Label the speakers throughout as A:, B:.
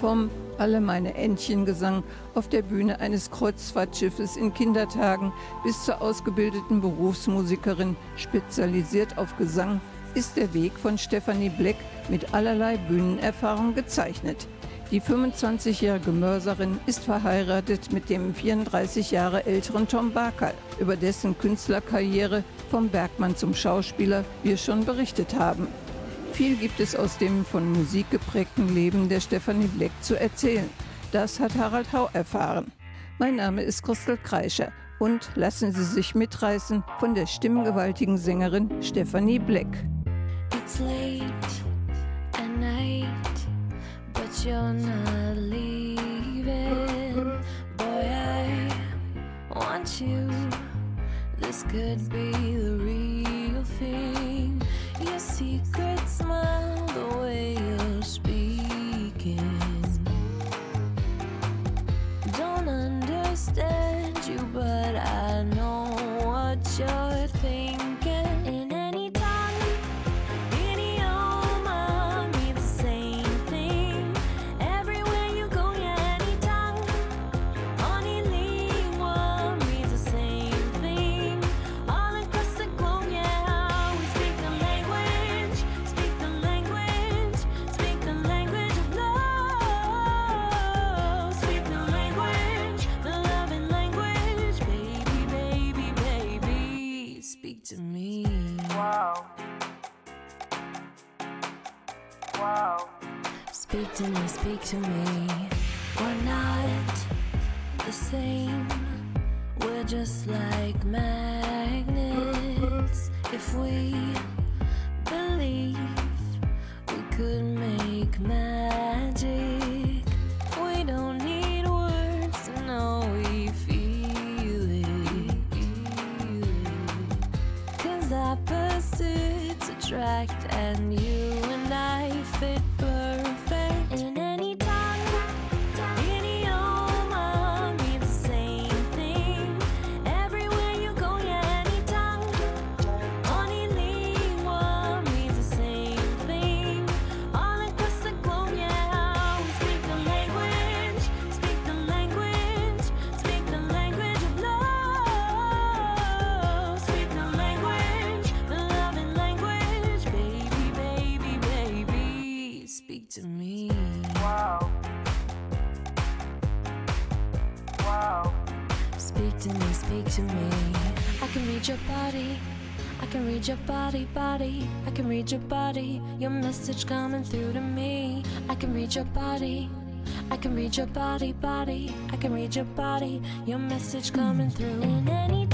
A: Vom Alle meine Entchen Gesang auf der Bühne eines Kreuzfahrtschiffes in Kindertagen bis zur ausgebildeten Berufsmusikerin, spezialisiert auf Gesang, ist der Weg von Stephanie Black mit allerlei Bühnenerfahrung gezeichnet. Die 25-jährige Mörserin ist verheiratet mit dem 34 Jahre älteren Tom Barker, über dessen Künstlerkarriere vom Bergmann zum Schauspieler wir schon berichtet haben. Viel gibt es aus dem von Musik geprägten Leben der Stephanie Black zu erzählen. Das hat Harald Hau erfahren. Mein Name ist Christel Kreischer und lassen Sie sich mitreißen von der stimmgewaltigen Sängerin Stephanie Black. It's late at night, but you're not leaving. Boy, I want you. This could be the real thing. Your secret the way you're speaking. Don't understand you, but I know what you're to me, speak to me. We're not the same. We're just like magnets. If we believe we could make magic, we don't need words to know we feel it. Cause opposites attract, and you your body. I can read your body, body. I can read your body. Your message coming through to me. I can read your body. I can read your body, body. I can read your body. Your message coming through. In any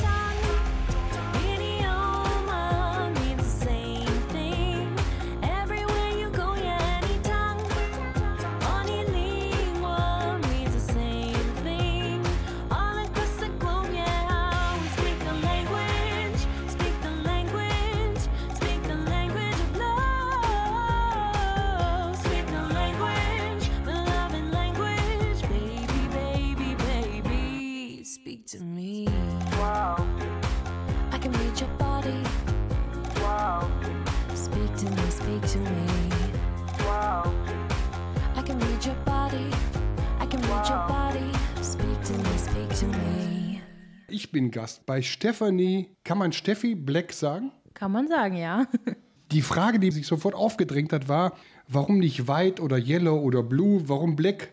B: bin Gast bei Stephanie. Kann man Steffi Black sagen?
C: Kann man sagen, ja.
B: Die Frage, die sich sofort aufgedrängt hat, war, warum nicht White oder Yellow oder Blue? Warum Black?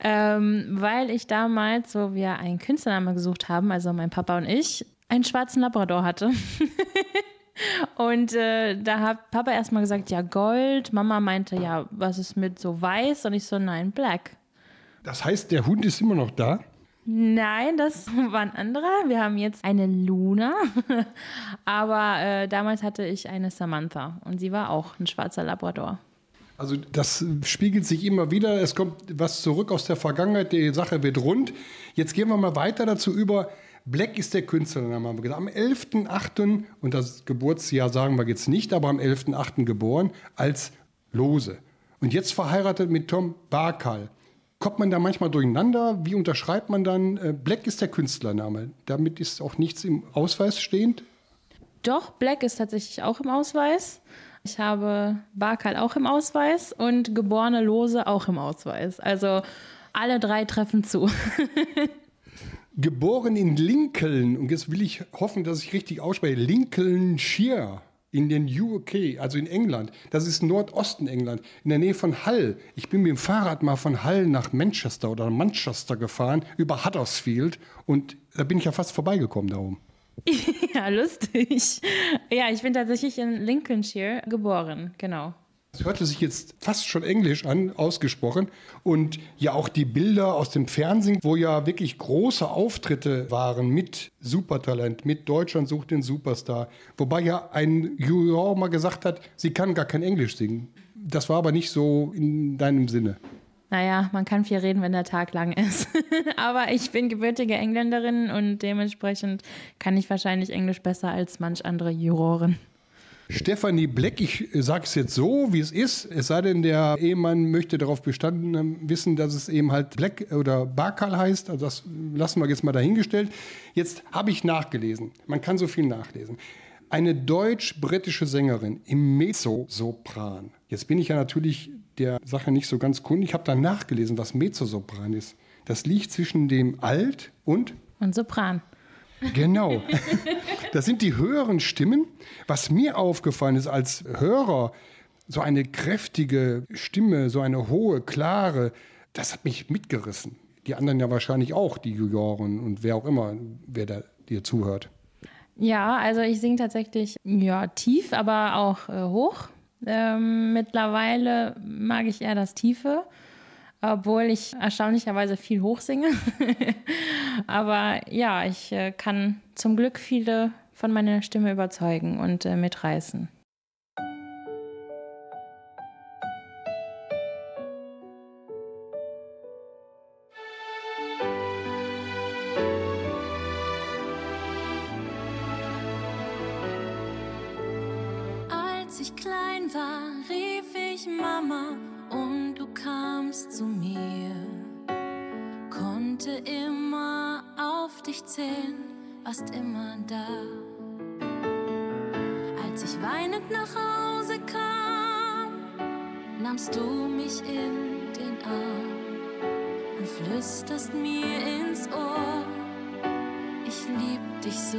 C: Ähm, weil ich damals, wo wir einen Künstlernamen gesucht haben, also mein Papa und ich, einen schwarzen Labrador hatte. und äh, da hat Papa erstmal gesagt, ja, Gold. Mama meinte, ja, was ist mit so weiß? Und ich so, nein, Black.
B: Das heißt, der Hund ist immer noch da?
C: Nein, das war ein anderer. Wir haben jetzt eine Luna. Aber äh, damals hatte ich eine Samantha und sie war auch ein schwarzer Labrador.
B: Also das spiegelt sich immer wieder. Es kommt was zurück aus der Vergangenheit. Die Sache wird rund. Jetzt gehen wir mal weiter dazu über. Black ist der Künstlername. Am 11.8. und das Geburtsjahr sagen wir jetzt nicht, aber am 11.8. geboren als Lose. Und jetzt verheiratet mit Tom Barkal. Kommt man da manchmal durcheinander? Wie unterschreibt man dann? Äh, Black ist der Künstlername. Damit ist auch nichts im Ausweis stehend?
C: Doch, Black ist tatsächlich auch im Ausweis. Ich habe Barkal auch im Ausweis und geborene Lose auch im Ausweis. Also alle drei treffen zu.
B: Geboren in Lincoln, und jetzt will ich hoffen, dass ich richtig ausspreche, Lincolnshire in den UK, also in England. Das ist Nordosten England, in der Nähe von Hull. Ich bin mit dem Fahrrad mal von Hull nach Manchester oder Manchester gefahren, über Huddersfield. Und da bin ich ja fast vorbeigekommen da oben.
C: ja, lustig. Ja, ich bin tatsächlich in Lincolnshire geboren, genau.
B: Es hörte sich jetzt fast schon englisch an, ausgesprochen. Und ja auch die Bilder aus dem Fernsehen, wo ja wirklich große Auftritte waren mit Supertalent, mit Deutschland sucht den Superstar. Wobei ja ein Juror mal gesagt hat, sie kann gar kein Englisch singen. Das war aber nicht so in deinem Sinne.
C: Naja, man kann viel reden, wenn der Tag lang ist. aber ich bin gebürtige Engländerin und dementsprechend kann ich wahrscheinlich Englisch besser als manch andere Juroren.
B: Stefanie Bleck, ich sage es jetzt so, wie es ist, es sei denn, der Ehemann möchte darauf bestanden wissen, dass es eben halt Black oder Barkal heißt. Also das lassen wir jetzt mal dahingestellt. Jetzt habe ich nachgelesen. Man kann so viel nachlesen. Eine deutsch-britische Sängerin im Mezzosopran. Jetzt bin ich ja natürlich der Sache nicht so ganz kundig. Ich habe dann nachgelesen, was Mezzosopran ist. Das liegt zwischen dem Alt und
C: und Sopran.
B: Genau. Das sind die höheren Stimmen. Was mir aufgefallen ist als Hörer, so eine kräftige Stimme, so eine hohe, klare, das hat mich mitgerissen. Die anderen ja wahrscheinlich auch, die Juroren und wer auch immer, wer da dir zuhört.
C: Ja, also ich singe tatsächlich ja, tief, aber auch äh, hoch. Ähm, mittlerweile mag ich eher das Tiefe obwohl ich erstaunlicherweise viel hochsinge. Aber ja, ich äh, kann zum Glück viele von meiner Stimme überzeugen und äh, mitreißen.
A: Warst immer da. Als ich weinend nach Hause kam, nahmst du mich in den Arm und flüsterst mir ins Ohr, ich lieb dich so.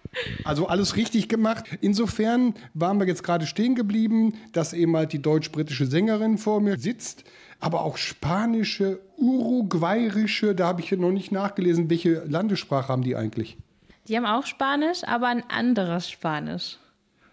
B: Also alles richtig gemacht. Insofern waren wir jetzt gerade stehen geblieben, dass eben halt die deutsch-britische Sängerin vor mir sitzt, aber auch spanische, uruguayische, da habe ich noch nicht nachgelesen, welche Landessprache haben die eigentlich?
C: Die haben auch Spanisch, aber ein anderes Spanisch.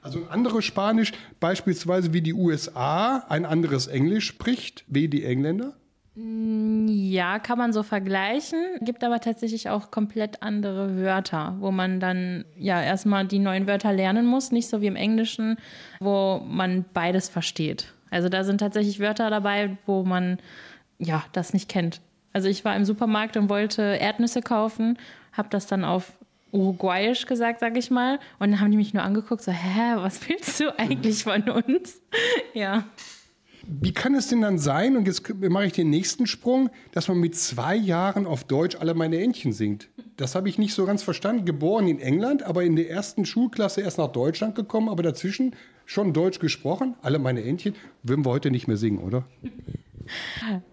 B: Also ein anderes Spanisch, beispielsweise wie die USA ein anderes Englisch spricht, wie die Engländer?
C: Ja, kann man so vergleichen. Gibt aber tatsächlich auch komplett andere Wörter, wo man dann ja erstmal die neuen Wörter lernen muss, nicht so wie im Englischen, wo man beides versteht. Also da sind tatsächlich Wörter dabei, wo man ja das nicht kennt. Also ich war im Supermarkt und wollte Erdnüsse kaufen, habe das dann auf Uruguayisch gesagt, sag ich mal. Und dann haben die mich nur angeguckt, so, hä, was willst du eigentlich von uns? ja.
B: Wie kann es denn dann sein, und jetzt mache ich den nächsten Sprung, dass man mit zwei Jahren auf Deutsch alle meine Entchen singt? Das habe ich nicht so ganz verstanden. Geboren in England, aber in der ersten Schulklasse erst nach Deutschland gekommen, aber dazwischen schon Deutsch gesprochen. Alle meine Entchen würden wir heute nicht mehr singen, oder?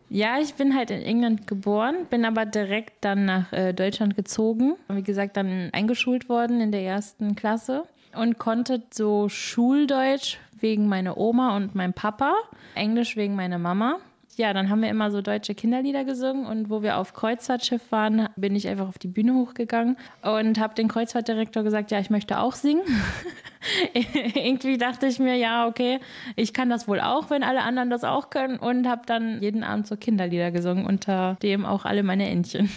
C: Ja, ich bin halt in England geboren, bin aber direkt dann nach äh, Deutschland gezogen. Wie gesagt, dann eingeschult worden in der ersten Klasse und konnte so Schuldeutsch wegen meiner Oma und meinem Papa, Englisch wegen meiner Mama. Ja, dann haben wir immer so deutsche Kinderlieder gesungen und wo wir auf Kreuzfahrtschiff waren, bin ich einfach auf die Bühne hochgegangen und habe den Kreuzfahrtdirektor gesagt, ja, ich möchte auch singen. Irgendwie dachte ich mir, ja, okay, ich kann das wohl auch, wenn alle anderen das auch können und habe dann jeden Abend so Kinderlieder gesungen, unter dem auch alle meine Entchen.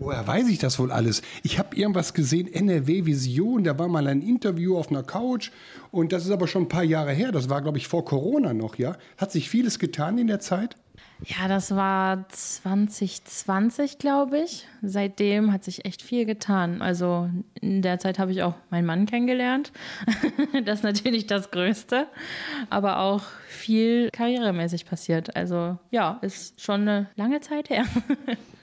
B: Woher weiß ich das wohl alles? Ich habe irgendwas gesehen, NRW Vision, da war mal ein Interview auf einer Couch und das ist aber schon ein paar Jahre her. Das war, glaube ich, vor Corona noch, ja? Hat sich vieles getan in der Zeit?
C: Ja, das war 2020, glaube ich. Seitdem hat sich echt viel getan. Also in der Zeit habe ich auch meinen Mann kennengelernt. das ist natürlich das Größte. Aber auch viel karrieremäßig passiert. Also ja, ist schon eine lange Zeit her.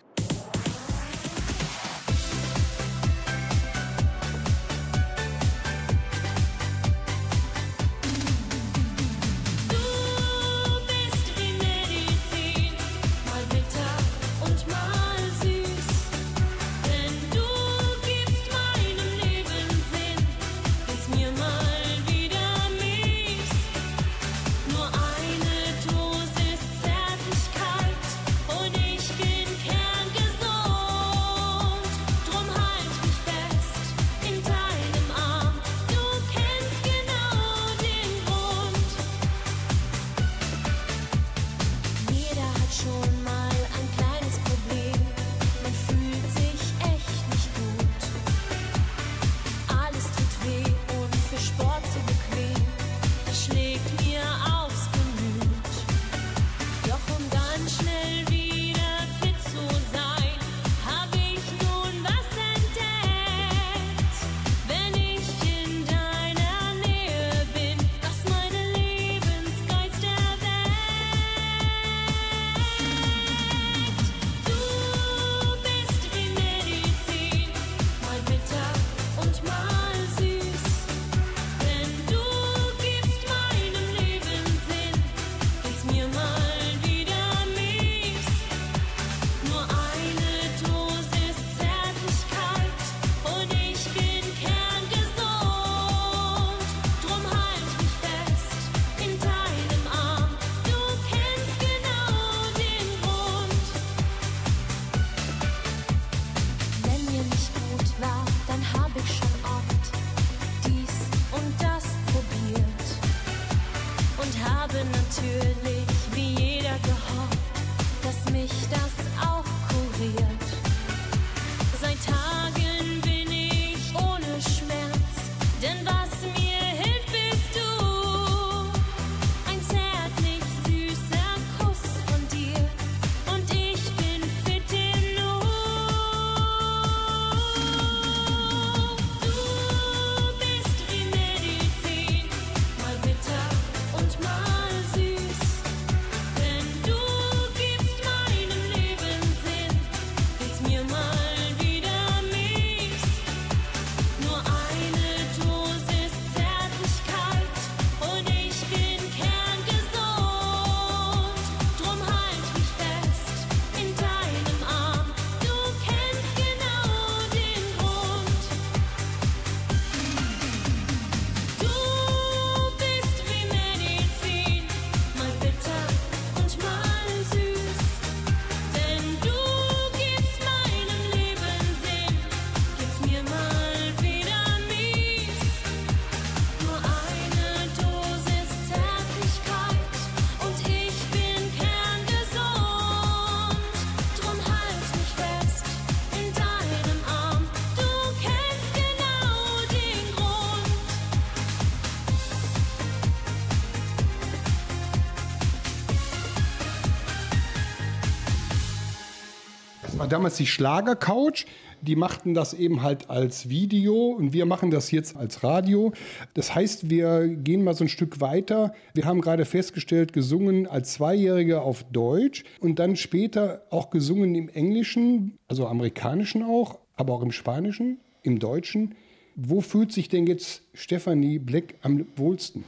B: war damals die Schlagercouch. Die machten das eben halt als Video und wir machen das jetzt als Radio. Das heißt, wir gehen mal so ein Stück weiter. Wir haben gerade festgestellt, gesungen als Zweijährige auf Deutsch und dann später auch gesungen im Englischen, also amerikanischen auch, aber auch im Spanischen, im Deutschen. Wo fühlt sich denn jetzt Stephanie Black am wohlsten?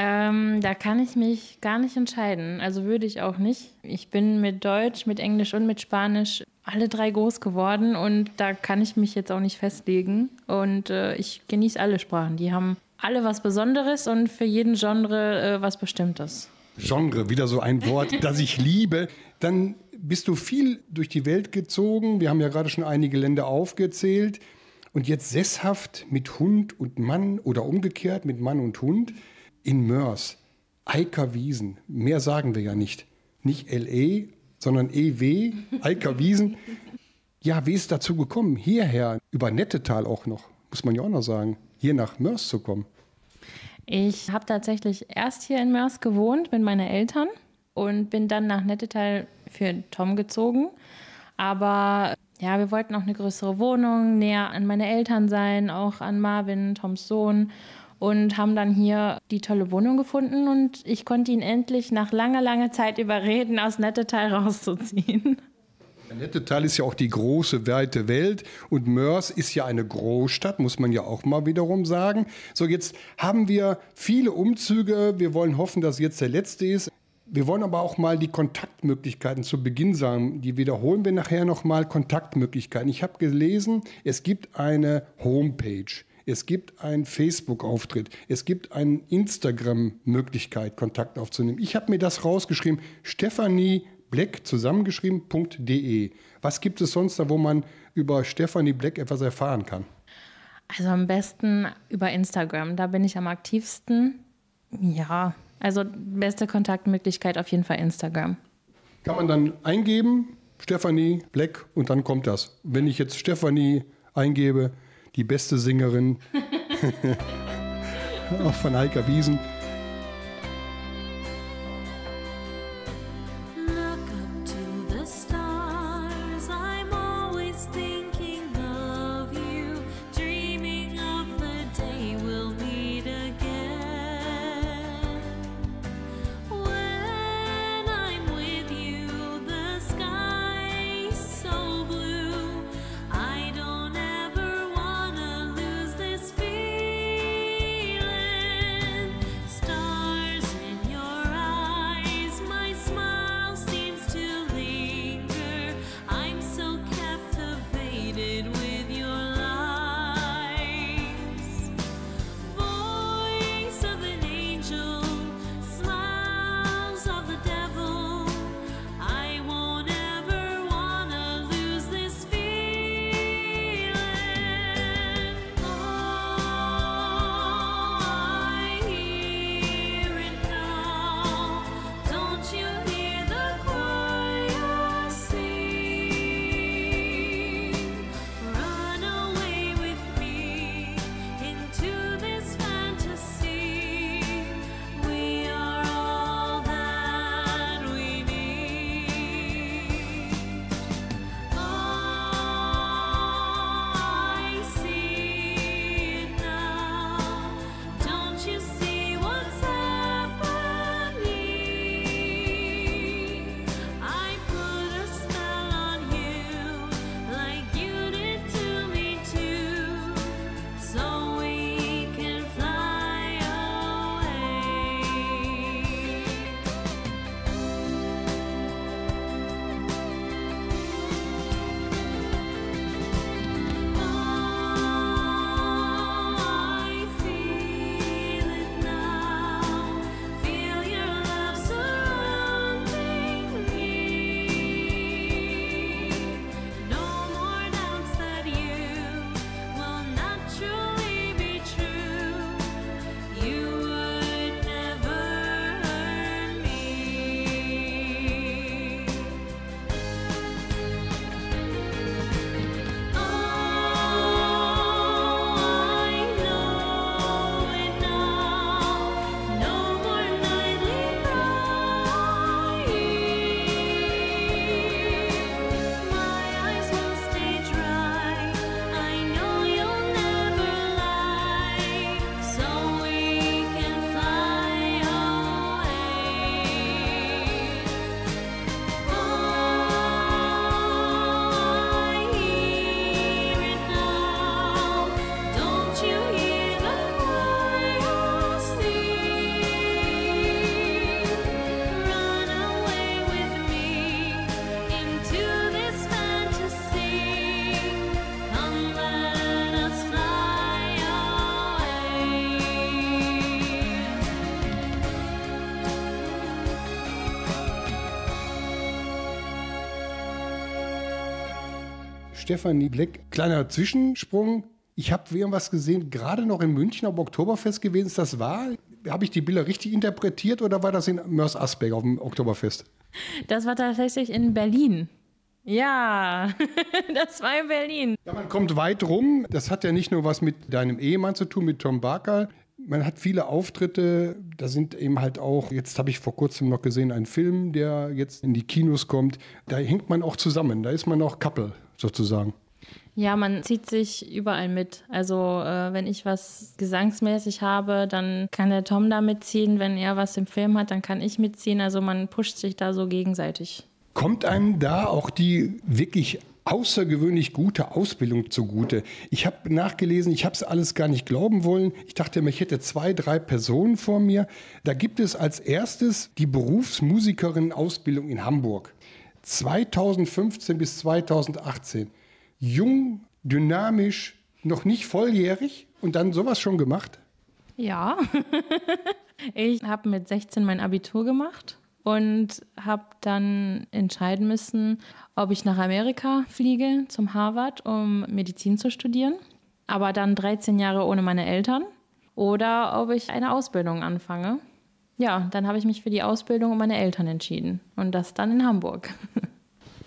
C: Ähm, da kann ich mich gar nicht entscheiden. Also würde ich auch nicht. Ich bin mit Deutsch, mit Englisch und mit Spanisch alle drei groß geworden und da kann ich mich jetzt auch nicht festlegen. Und äh, ich genieße alle Sprachen. Die haben alle was Besonderes und für jeden Genre äh, was Bestimmtes.
B: Genre, wieder so ein Wort, das ich liebe. Dann bist du viel durch die Welt gezogen. Wir haben ja gerade schon einige Länder aufgezählt. Und jetzt sesshaft mit Hund und Mann oder umgekehrt mit Mann und Hund in Mörs. Eiker Wiesen. Mehr sagen wir ja nicht. Nicht LE, sondern EW, Eiker Wiesen. Ja, wie ist dazu gekommen, hierher, über Nettetal auch noch, muss man ja auch noch sagen, hier nach Mörs zu kommen?
C: Ich habe tatsächlich erst hier in Mörs gewohnt mit meinen Eltern und bin dann nach Nettetal für Tom gezogen. Aber ja, wir wollten auch eine größere Wohnung, näher an meine Eltern sein, auch an Marvin, Toms Sohn und haben dann hier die tolle Wohnung gefunden und ich konnte ihn endlich nach langer, langer Zeit überreden, aus Nettetal rauszuziehen.
B: Nettetal ist ja auch die große, weite Welt und Mörs ist ja eine Großstadt, muss man ja auch mal wiederum sagen. So, jetzt haben wir viele Umzüge. Wir wollen hoffen, dass jetzt der letzte ist. Wir wollen aber auch mal die Kontaktmöglichkeiten zu Beginn sagen. Die wiederholen wir nachher nochmal. Kontaktmöglichkeiten. Ich habe gelesen, es gibt eine Homepage. Es gibt einen Facebook-Auftritt. Es gibt eine Instagram-Möglichkeit, Kontakt aufzunehmen. Ich habe mir das rausgeschrieben. Stephanie Black zusammengeschrieben.de. Was gibt es sonst da, wo man über Stephanie Black etwas erfahren kann?
C: Also am besten über Instagram. Da bin ich am aktivsten. Ja, also beste Kontaktmöglichkeit auf jeden Fall Instagram.
B: Kann man dann eingeben, Stephanie Black, und dann kommt das. Wenn ich jetzt Stephanie eingebe, die beste Sängerin. Auch von Heika Wiesen, Stefanie Bleck. Kleiner Zwischensprung. Ich habe irgendwas gesehen, gerade noch in München am Oktoberfest gewesen. Ist das wahr? Habe ich die Bilder richtig interpretiert oder war das in Mörs Asberg auf dem Oktoberfest?
A: Das war tatsächlich in Berlin. Ja, das war in Berlin.
B: Ja, man kommt weit rum. Das hat ja nicht nur was mit deinem Ehemann zu tun, mit Tom Barker. Man hat viele Auftritte. Da sind eben halt auch, jetzt habe ich vor kurzem noch gesehen, einen Film, der jetzt in die Kinos kommt. Da hängt man auch zusammen. Da ist man auch Couple sozusagen.
A: Ja, man zieht sich überall mit. Also äh, wenn ich was gesangsmäßig habe, dann kann der Tom da mitziehen. Wenn er was im Film hat, dann kann ich mitziehen. Also man pusht sich da so gegenseitig.
B: Kommt einem da auch die wirklich außergewöhnlich gute Ausbildung zugute. Ich habe nachgelesen, ich habe es alles gar nicht glauben wollen. Ich dachte immer, ich hätte zwei, drei Personen vor mir. Da gibt es als erstes die Berufsmusikerin-Ausbildung in Hamburg. 2015 bis 2018 jung, dynamisch, noch nicht volljährig und dann sowas schon gemacht?
A: Ja, ich habe mit 16 mein Abitur gemacht und habe dann entscheiden müssen, ob ich nach Amerika fliege zum Harvard, um Medizin zu studieren, aber dann 13 Jahre ohne meine Eltern oder ob ich eine Ausbildung anfange. Ja, dann habe ich mich für die Ausbildung und meine Eltern entschieden und das dann in Hamburg.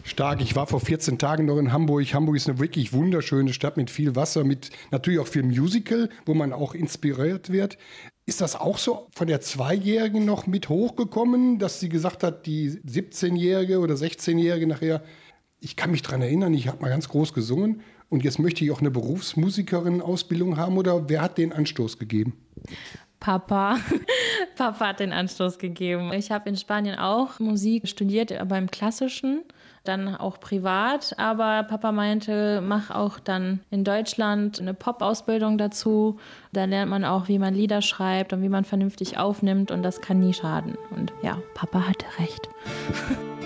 B: Stark. Ich war vor 14 Tagen noch in Hamburg. Hamburg ist eine wirklich wunderschöne Stadt mit viel Wasser, mit natürlich auch viel Musical, wo man auch inspiriert wird. Ist das auch so von der Zweijährigen noch mit hochgekommen, dass sie gesagt hat, die 17-Jährige oder 16-Jährige nachher, ich kann mich daran erinnern, ich habe mal ganz groß gesungen und jetzt möchte ich auch eine Berufsmusikerin-Ausbildung haben oder wer hat den Anstoß gegeben?
A: Papa. Papa hat den Anstoß gegeben. Ich habe in Spanien auch Musik studiert, aber im Klassischen dann auch privat. Aber Papa meinte, mach auch dann in Deutschland eine Pop-Ausbildung dazu. Da lernt man auch, wie man Lieder schreibt und wie man vernünftig aufnimmt und das kann nie schaden. Und ja, Papa hatte recht.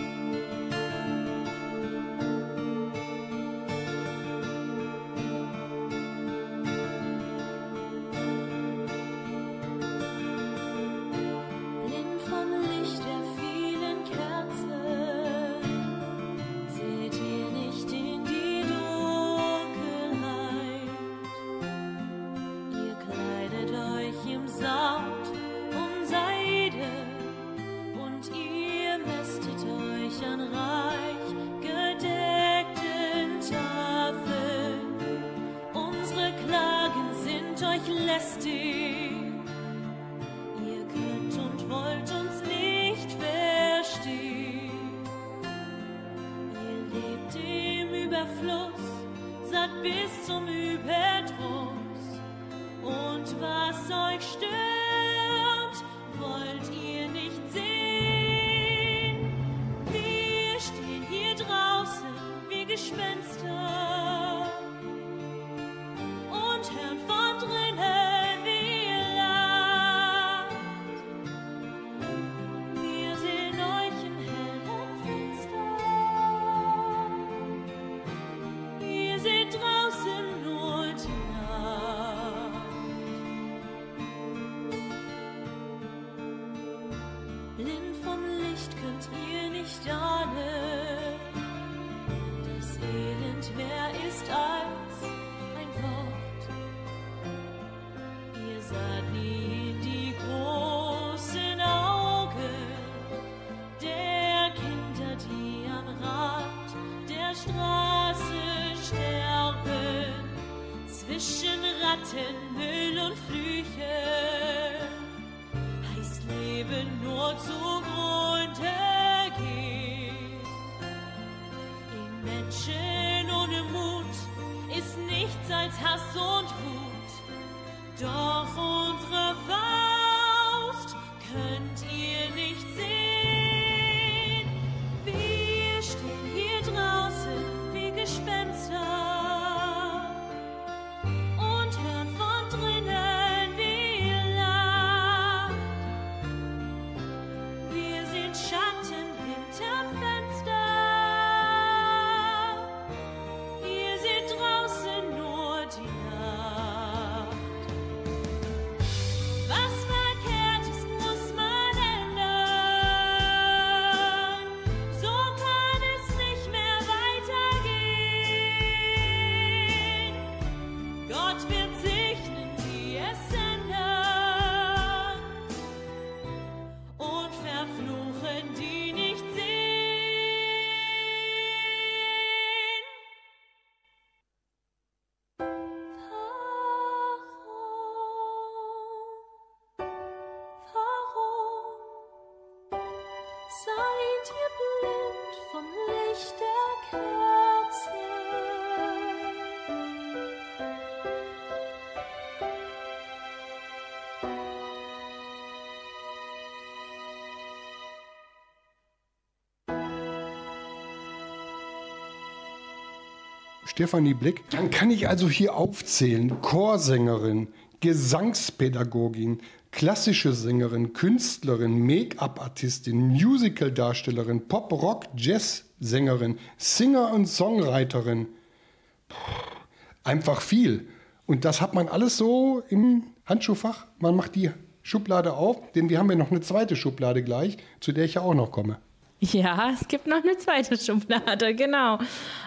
A: everlasting.
B: Stefanie Blick. Dann kann ich also hier aufzählen: Chorsängerin, Gesangspädagogin, klassische Sängerin, Künstlerin, Make-up-Artistin, Musical-Darstellerin, Pop-Rock, Jazz-Sängerin, Singer und Songwriterin. Einfach viel. Und das hat man alles so im Handschuhfach. Man macht die Schublade auf, denn wir haben ja noch eine zweite Schublade gleich, zu der ich ja auch noch komme.
C: Ja, es gibt noch eine zweite Schublade, genau.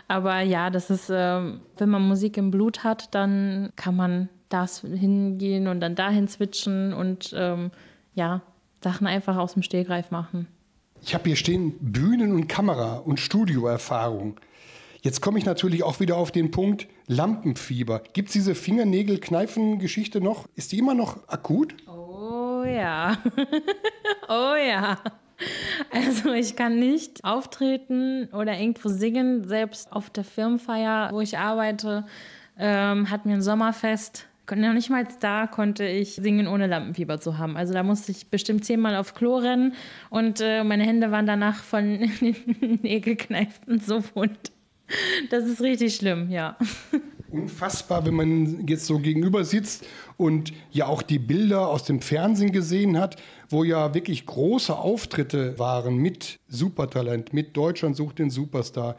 C: Aber ja, das ist, ähm, wenn man Musik im Blut hat, dann kann man das hingehen und dann dahin switchen und ähm, ja, Sachen einfach aus dem Stehgreif machen.
B: Ich habe hier stehen Bühnen- und Kamera- und Studioerfahrung. Jetzt komme ich natürlich auch wieder auf den Punkt Lampenfieber. Gibt es diese Fingernägel-Kneifen-Geschichte noch? Ist die immer noch akut?
C: Oh ja. oh ja. Also ich kann nicht auftreten oder irgendwo singen. Selbst auf der Firmenfeier, wo ich arbeite, ähm, hatten wir ein Sommerfest. Noch nicht mal da konnte ich singen, ohne Lampenfieber zu haben. Also da musste ich bestimmt zehnmal auf Klo rennen und äh, meine Hände waren danach von den Nägelkneifen so wund. Das ist richtig schlimm, ja.
B: Unfassbar, wenn man jetzt so gegenüber sitzt und ja auch die Bilder aus dem Fernsehen gesehen hat, wo ja wirklich große Auftritte waren mit Supertalent, mit Deutschland sucht den Superstar,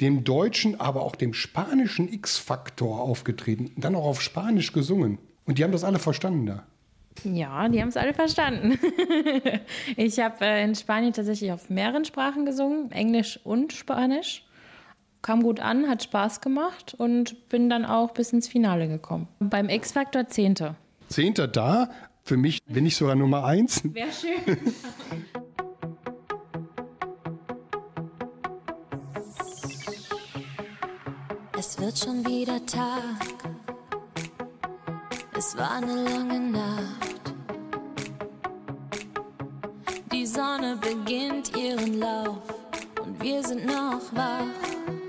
B: dem deutschen, aber auch dem spanischen X-Faktor aufgetreten, dann auch auf Spanisch gesungen. Und die haben das alle verstanden da.
C: Ja, die haben es alle verstanden. ich habe äh, in Spanien tatsächlich auf mehreren Sprachen gesungen, Englisch und Spanisch kam gut an, hat Spaß gemacht und bin dann auch bis ins Finale gekommen. Beim X-Factor Zehnte.
B: Zehnter da, für mich bin ich sogar Nummer eins.
C: Wäre schön.
A: Es wird schon wieder Tag. Es war eine lange Nacht. Die Sonne beginnt ihren Lauf und wir sind noch wach.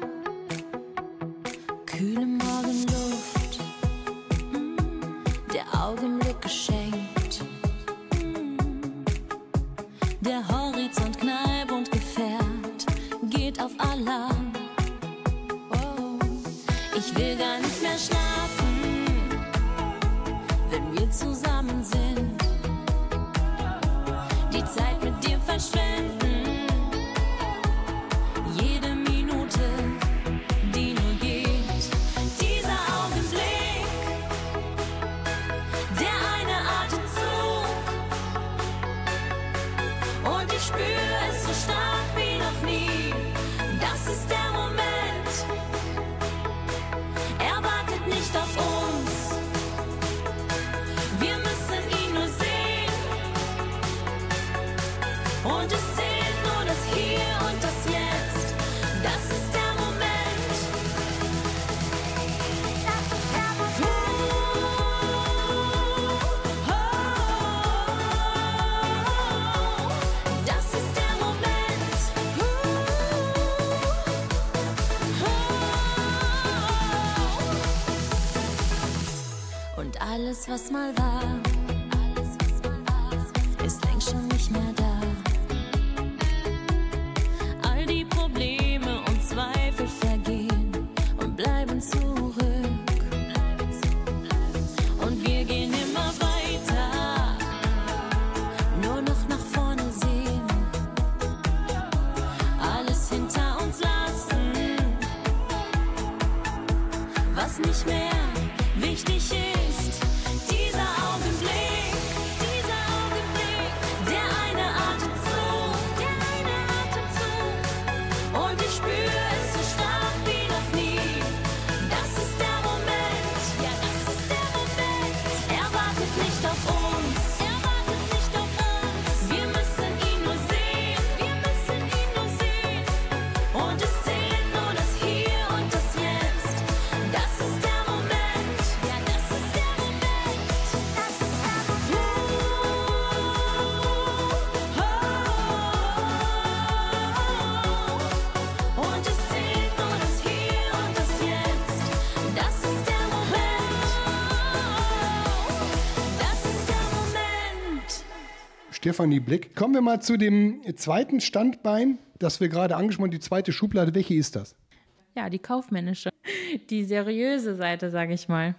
A: Und alles,
B: Stefanie Blick. Kommen wir mal zu dem zweiten Standbein, das wir gerade angesprochen haben, die zweite Schublade. Welche ist das?
C: Ja, die kaufmännische, die seriöse Seite, sage ich mal.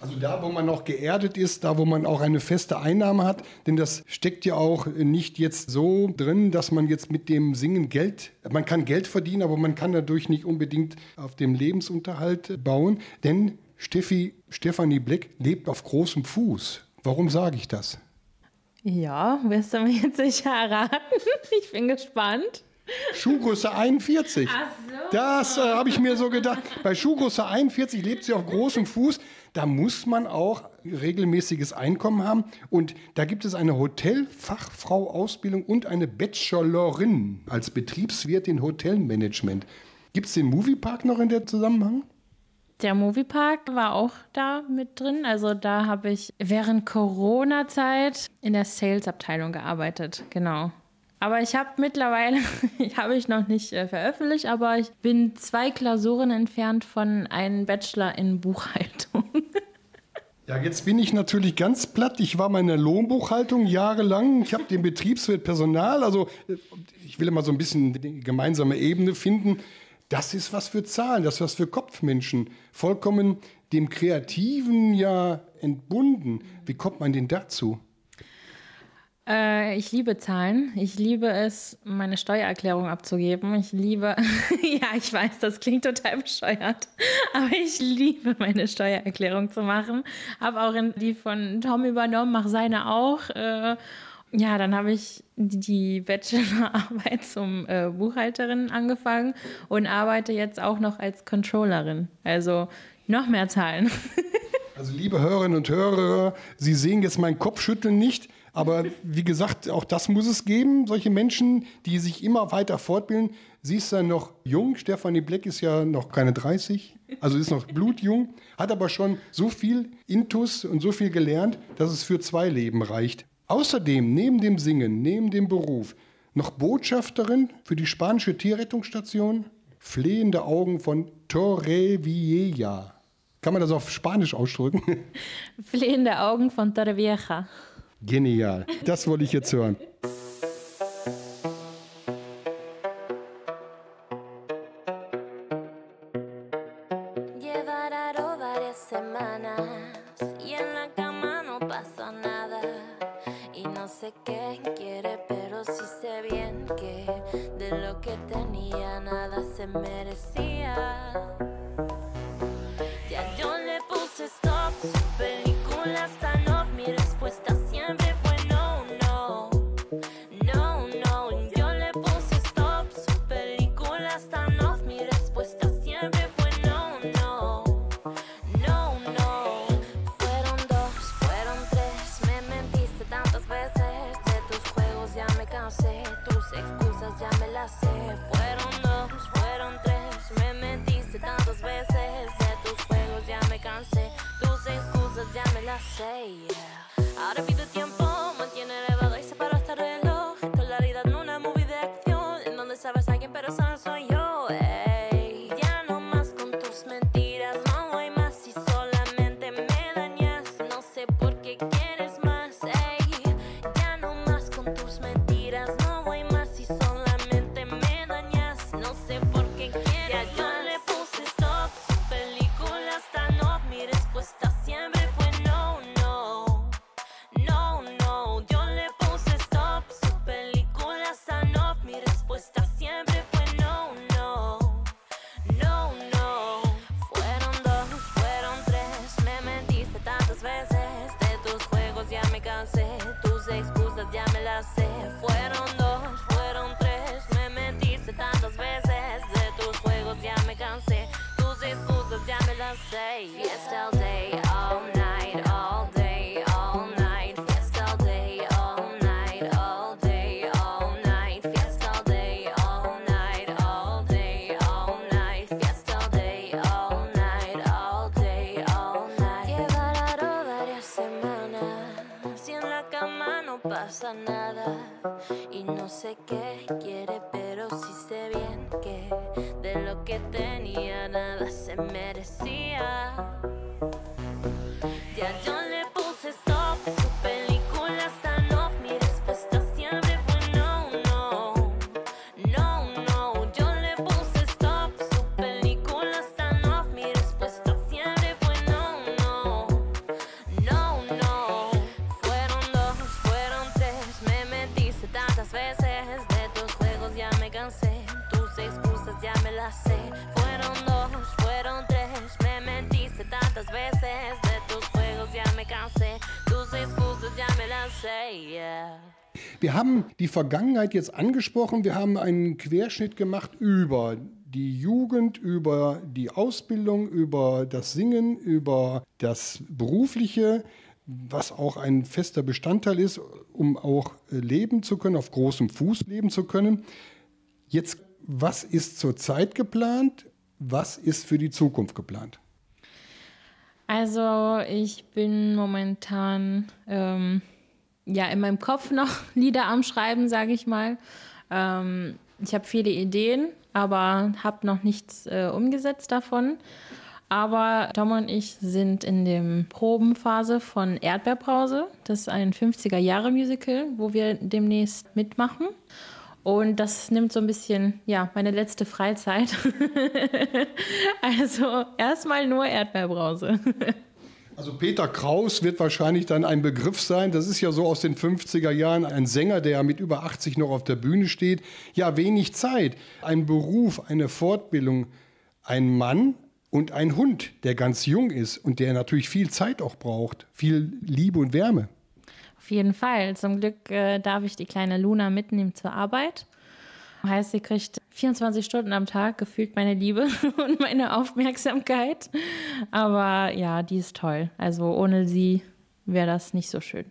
B: Also da, wo man noch geerdet ist, da, wo man auch eine feste Einnahme hat, denn das steckt ja auch nicht jetzt so drin, dass man jetzt mit dem Singen Geld, man kann Geld verdienen, aber man kann dadurch nicht unbedingt auf dem Lebensunterhalt bauen, denn Steffi, Stefanie Blick lebt auf großem Fuß. Warum sage ich das?
C: Ja, wirst du mir jetzt sicher erraten? Ich bin gespannt.
B: Schuhgröße 41. Ach so. Das äh, habe ich mir so gedacht. Bei Schuhgröße 41 lebt sie auf großem Fuß. Da muss man auch regelmäßiges Einkommen haben. Und da gibt es eine Hotelfachfrau-Ausbildung und eine Bachelorin als Betriebswirtin Hotelmanagement. Gibt es den Moviepark noch in der Zusammenhang?
C: Der Moviepark war auch da mit drin. Also da habe ich während Corona-Zeit in der Sales-Abteilung gearbeitet. Genau. Aber ich habe mittlerweile, habe ich noch nicht äh, veröffentlicht, aber ich bin zwei Klausuren entfernt von einem Bachelor in Buchhaltung.
B: Ja, jetzt bin ich natürlich ganz platt. Ich war meine Lohnbuchhaltung jahrelang. Ich habe den Betriebswirt Personal. Also äh, ich will immer so ein bisschen die gemeinsame Ebene finden. Das ist was für Zahlen, das ist was für Kopfmenschen. Vollkommen dem Kreativen ja entbunden. Wie kommt man denn dazu?
C: Äh, ich liebe Zahlen. Ich liebe es, meine Steuererklärung abzugeben. Ich liebe, ja, ich weiß, das klingt total bescheuert, aber ich liebe meine Steuererklärung zu machen. Habe auch die von Tom übernommen, mache seine auch. Ja, dann habe ich die Bachelorarbeit zum äh, Buchhalterin angefangen und arbeite jetzt auch noch als Controllerin. Also noch mehr Zahlen.
B: also liebe Hörerinnen und Hörer, Sie sehen jetzt mein Kopfschütteln nicht. Aber wie gesagt, auch das muss es geben, solche Menschen, die sich immer weiter fortbilden. Sie ist dann noch jung, Stefanie Bleck ist ja noch keine 30, also ist noch blutjung, hat aber schon so viel Intus und so viel gelernt, dass es für zwei Leben reicht. Außerdem, neben dem Singen, neben dem Beruf, noch Botschafterin für die spanische Tierrettungsstation, flehende Augen von Torrevieja. Kann man das auf Spanisch ausdrücken?
C: Flehende Augen von Torrevieja.
B: Genial. Das wollte ich jetzt hören.
A: say Fiesta all day, all night, all day, all night. Fiesta
B: all day, all night, all
A: day, all night. Fiesta all day, all night, all day, all night. Fiesta all day, all night, all day, all night. Llevará varias semanas. Si en la cama no pasa nada. Y no sé qué love.
B: Vergangenheit jetzt angesprochen. Wir haben einen Querschnitt gemacht über die Jugend, über die Ausbildung, über das Singen, über das Berufliche, was auch ein fester Bestandteil ist, um auch leben zu können, auf großem Fuß leben zu können. Jetzt, was ist zurzeit geplant? Was ist für die Zukunft geplant?
C: Also ich bin momentan ähm, ja in meinem Kopf noch Lieder am Schreiben, sage ich mal. Ähm, ich habe viele Ideen, aber habe noch nichts äh, umgesetzt davon. Aber Tom und ich sind in der Probenphase von Erdbeerbrause. Das ist ein 50er-Jahre-Musical, wo wir demnächst mitmachen. Und das nimmt so ein bisschen, ja, meine letzte Freizeit. also erstmal nur Erdbeerbrause.
B: Also Peter Kraus wird wahrscheinlich dann ein Begriff sein. Das ist ja so aus den 50er Jahren ein Sänger, der mit über 80 noch auf der Bühne steht. Ja, wenig Zeit. Ein Beruf, eine Fortbildung, ein Mann und ein Hund, der ganz jung ist und der natürlich viel Zeit auch braucht, viel Liebe und Wärme.
C: Auf jeden Fall. Zum Glück äh, darf ich die kleine Luna mitnehmen zur Arbeit. Heißt, sie kriegt 24 Stunden am Tag gefühlt meine Liebe und meine Aufmerksamkeit. Aber ja, die ist toll. Also ohne sie wäre das nicht so schön.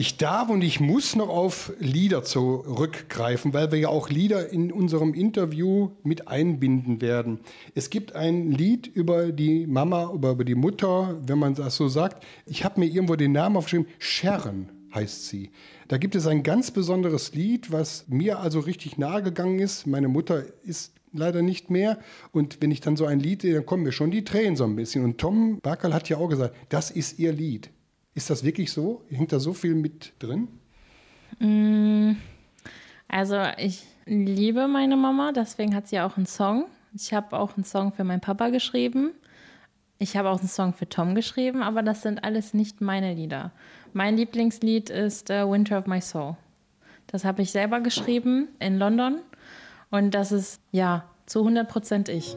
B: Ich darf und ich muss noch auf Lieder zurückgreifen, weil wir ja auch Lieder in unserem Interview mit einbinden werden. Es gibt ein Lied über die Mama, über die Mutter, wenn man das so sagt. Ich habe mir irgendwo den Namen aufgeschrieben. Sharon heißt sie. Da gibt es ein ganz besonderes Lied, was mir also richtig nahe gegangen ist. Meine Mutter ist leider nicht mehr. Und wenn ich dann so ein Lied sehe, dann kommen mir schon die Tränen so ein bisschen. Und Tom Barkel hat ja auch gesagt, das ist ihr Lied. Ist das wirklich so? Hängt da so viel mit drin?
C: Mm, also ich liebe meine Mama, deswegen hat sie auch einen Song. Ich habe auch einen Song für meinen Papa geschrieben. Ich habe auch einen Song für Tom geschrieben, aber das sind alles nicht meine Lieder. Mein Lieblingslied ist uh, Winter of My Soul. Das habe ich selber geschrieben in London und das ist ja zu 100 Prozent ich.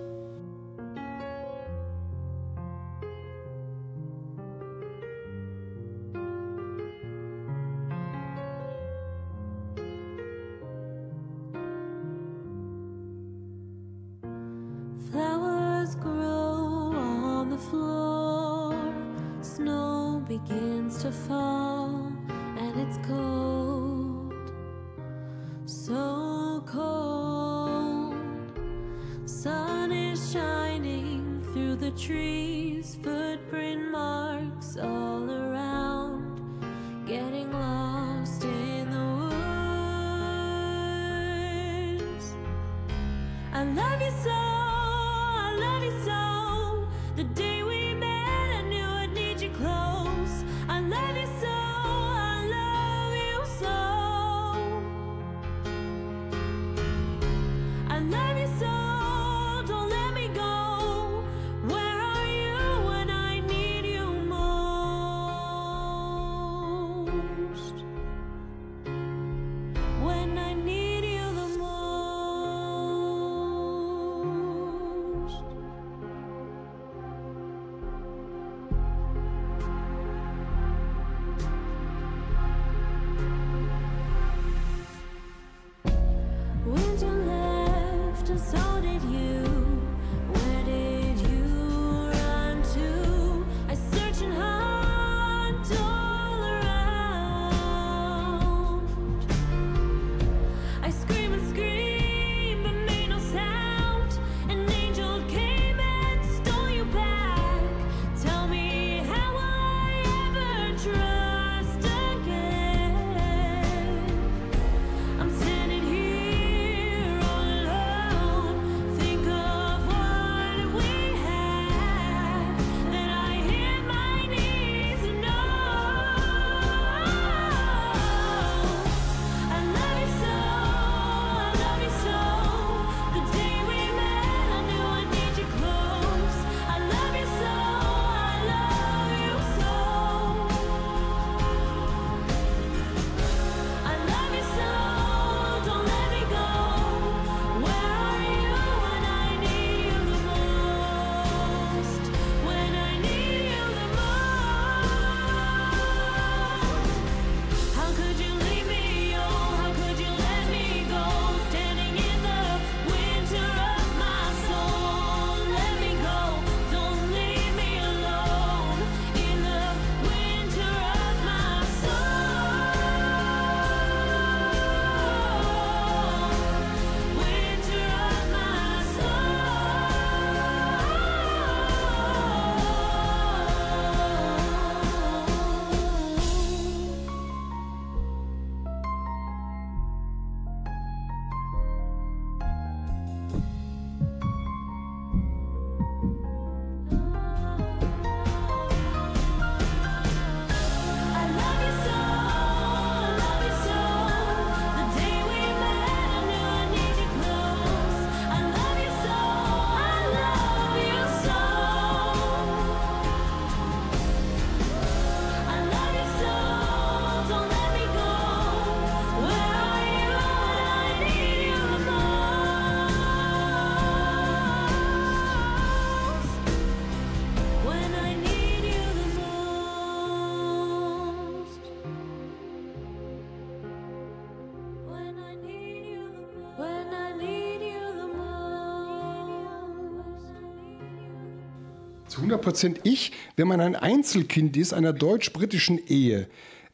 B: Zu 100 Prozent ich, wenn man ein Einzelkind ist, einer deutsch-britischen Ehe.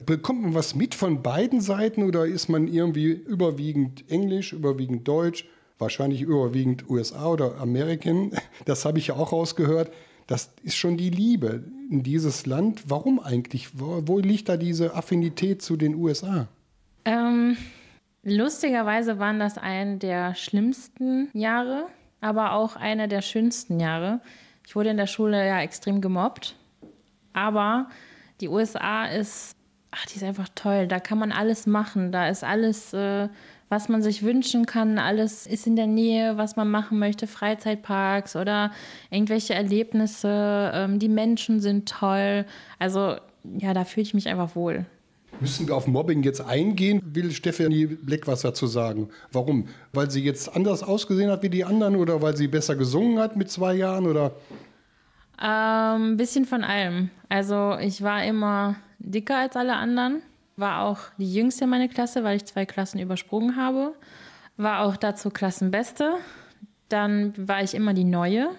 B: Bekommt man was mit von beiden Seiten oder ist man irgendwie überwiegend Englisch, überwiegend Deutsch, wahrscheinlich überwiegend USA oder American? Das habe ich ja auch rausgehört. Das ist schon die Liebe in dieses Land. Warum eigentlich? Wo, wo liegt da diese Affinität zu den USA?
C: Ähm, lustigerweise waren das eine der schlimmsten Jahre, aber auch eine der schönsten Jahre. Ich wurde in der Schule ja extrem gemobbt, aber die USA ist, ach, die ist einfach toll. Da kann man alles machen. Da ist alles, äh, was man sich wünschen kann. Alles ist in der Nähe, was man machen möchte. Freizeitparks oder irgendwelche Erlebnisse. Ähm, die Menschen sind toll. Also ja, da fühle ich mich einfach wohl.
B: Müssen wir auf Mobbing jetzt eingehen? Will Stefanie Bleck was dazu sagen? Warum? Weil sie jetzt anders ausgesehen hat wie die anderen oder weil sie besser gesungen hat mit zwei Jahren oder?
C: Ein ähm, bisschen von allem. Also ich war immer dicker als alle anderen, war auch die jüngste in meiner Klasse, weil ich zwei Klassen übersprungen habe, war auch dazu Klassenbeste. Dann war ich immer die Neue.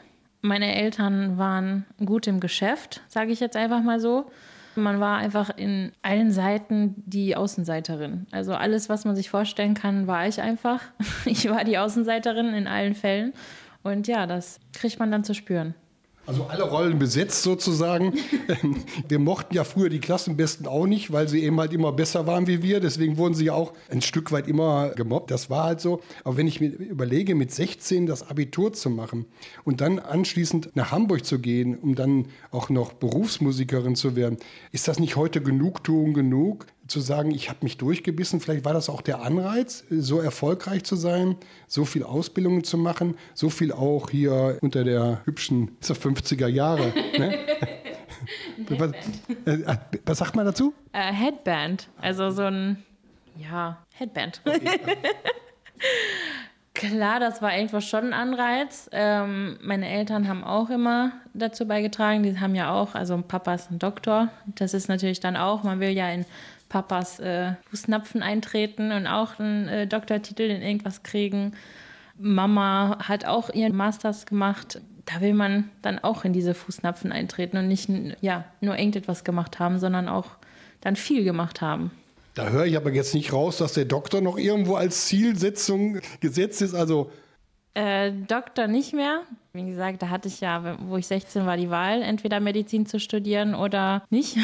C: Meine Eltern waren gut im Geschäft, sage ich jetzt einfach mal so. Man war einfach in allen Seiten die Außenseiterin. Also alles, was man sich vorstellen kann, war ich einfach. Ich war die Außenseiterin in allen Fällen. Und ja, das kriegt man dann zu spüren.
B: Also alle Rollen besetzt sozusagen. wir mochten ja früher die Klassenbesten auch nicht, weil sie eben halt immer besser waren wie wir. Deswegen wurden sie ja auch ein Stück weit immer gemobbt. Das war halt so. Aber wenn ich mir überlege, mit 16 das Abitur zu machen und dann anschließend nach Hamburg zu gehen, um dann auch noch Berufsmusikerin zu werden, ist das nicht heute Genugtuung genug? Zu sagen, ich habe mich durchgebissen. Vielleicht war das auch der Anreiz, so erfolgreich zu sein, so viel Ausbildungen zu machen, so viel auch hier unter der hübschen 50er Jahre. ne? was, äh, was, sagt man dazu?
C: Uh, Headband, also so ein, ja, Headband. Okay. Klar, das war irgendwo schon ein Anreiz. Ähm, meine Eltern haben auch immer dazu beigetragen. Die haben ja auch, also Papa ist ein Doktor. Das ist natürlich dann auch, man will ja in Papas äh, Fußnapfen eintreten und auch einen äh, Doktortitel in irgendwas kriegen. Mama hat auch ihren Masters gemacht. Da will man dann auch in diese Fußnapfen eintreten und nicht ja, nur irgendetwas gemacht haben, sondern auch dann viel gemacht haben.
B: Da höre ich aber jetzt nicht raus, dass der Doktor noch irgendwo als Zielsetzung gesetzt ist. Also
C: äh, Doktor nicht mehr. Wie gesagt, da hatte ich ja, wo ich 16 war, die Wahl, entweder Medizin zu studieren oder nicht.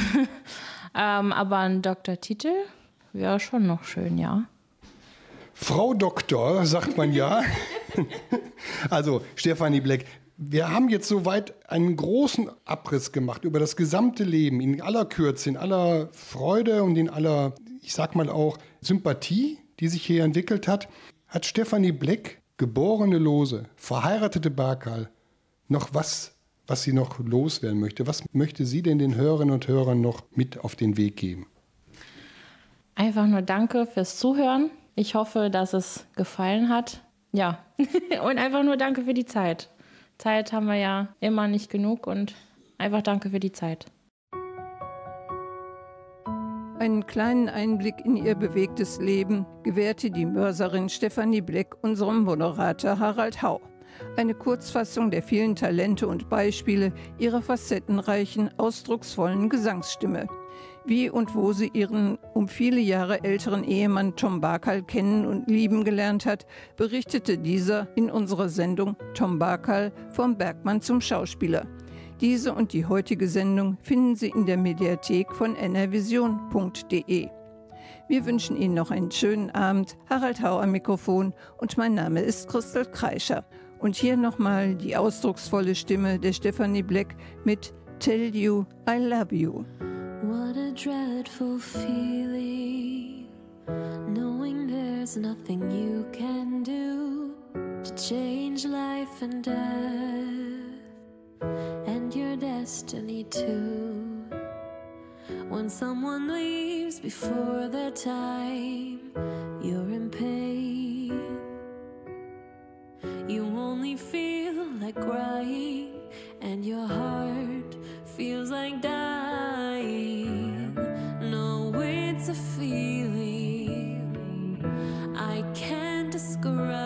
C: Ähm, aber ein Doktortitel wäre schon noch schön, ja.
B: Frau Doktor, sagt man ja. also, Stefanie Bleck, wir haben jetzt soweit einen großen Abriss gemacht über das gesamte Leben, in aller Kürze, in aller Freude und in aller, ich sag mal auch, Sympathie, die sich hier entwickelt hat. Hat Stefanie Bleck, geborene Lose, verheiratete Barkal, noch was was sie noch loswerden möchte. Was möchte sie denn den Hörerinnen und Hörern noch mit auf den Weg geben?
C: Einfach nur danke fürs Zuhören. Ich hoffe, dass es gefallen hat. Ja, und einfach nur danke für die Zeit. Zeit haben wir ja immer nicht genug und einfach danke für die Zeit.
D: Einen kleinen Einblick in ihr bewegtes Leben gewährte die Mörserin Stefanie Bleck unserem Moderator Harald Hau. Eine Kurzfassung der vielen Talente und Beispiele ihrer facettenreichen, ausdrucksvollen Gesangsstimme. Wie und wo sie ihren um viele Jahre älteren Ehemann Tom Barkal kennen und lieben gelernt hat, berichtete dieser in unserer Sendung Tom Barkal vom Bergmann zum Schauspieler. Diese und die heutige Sendung finden Sie in der Mediathek von nrvision.de. Wir wünschen Ihnen noch einen schönen Abend. Harald Hau am Mikrofon und mein Name ist Christel Kreischer. Und hier nochmal die ausdrucksvolle Stimme der Stephanie Black mit Tell You I Love You. What a dreadful feeling, knowing there's nothing you can do to change life and death, and your destiny too. When someone leaves before their time, you're in pain. You only feel like crying, and your heart feels like dying. No, it's a feeling I can't describe,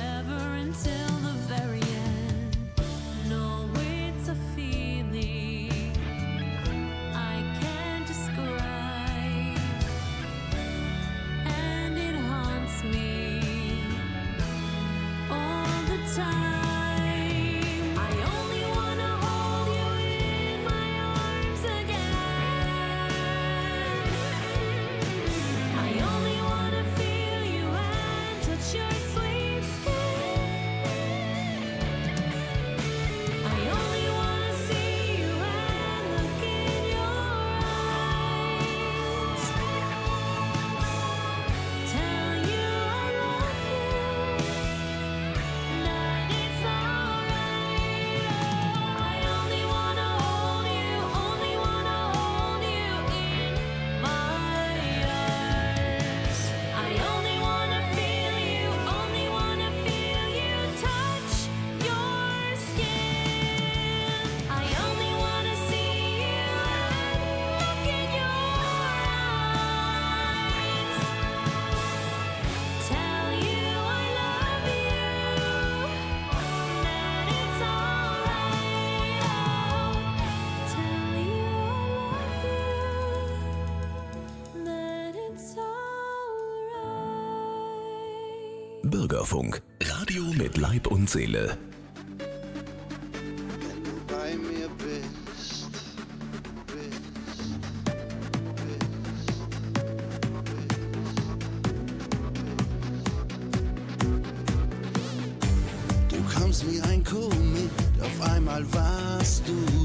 E: Deutschlandfunk. Radio mit Leib und Seele.
F: Wenn du bei mir bist, bist, bist, bist. Du kamst wie ein Komet, auf einmal warst du.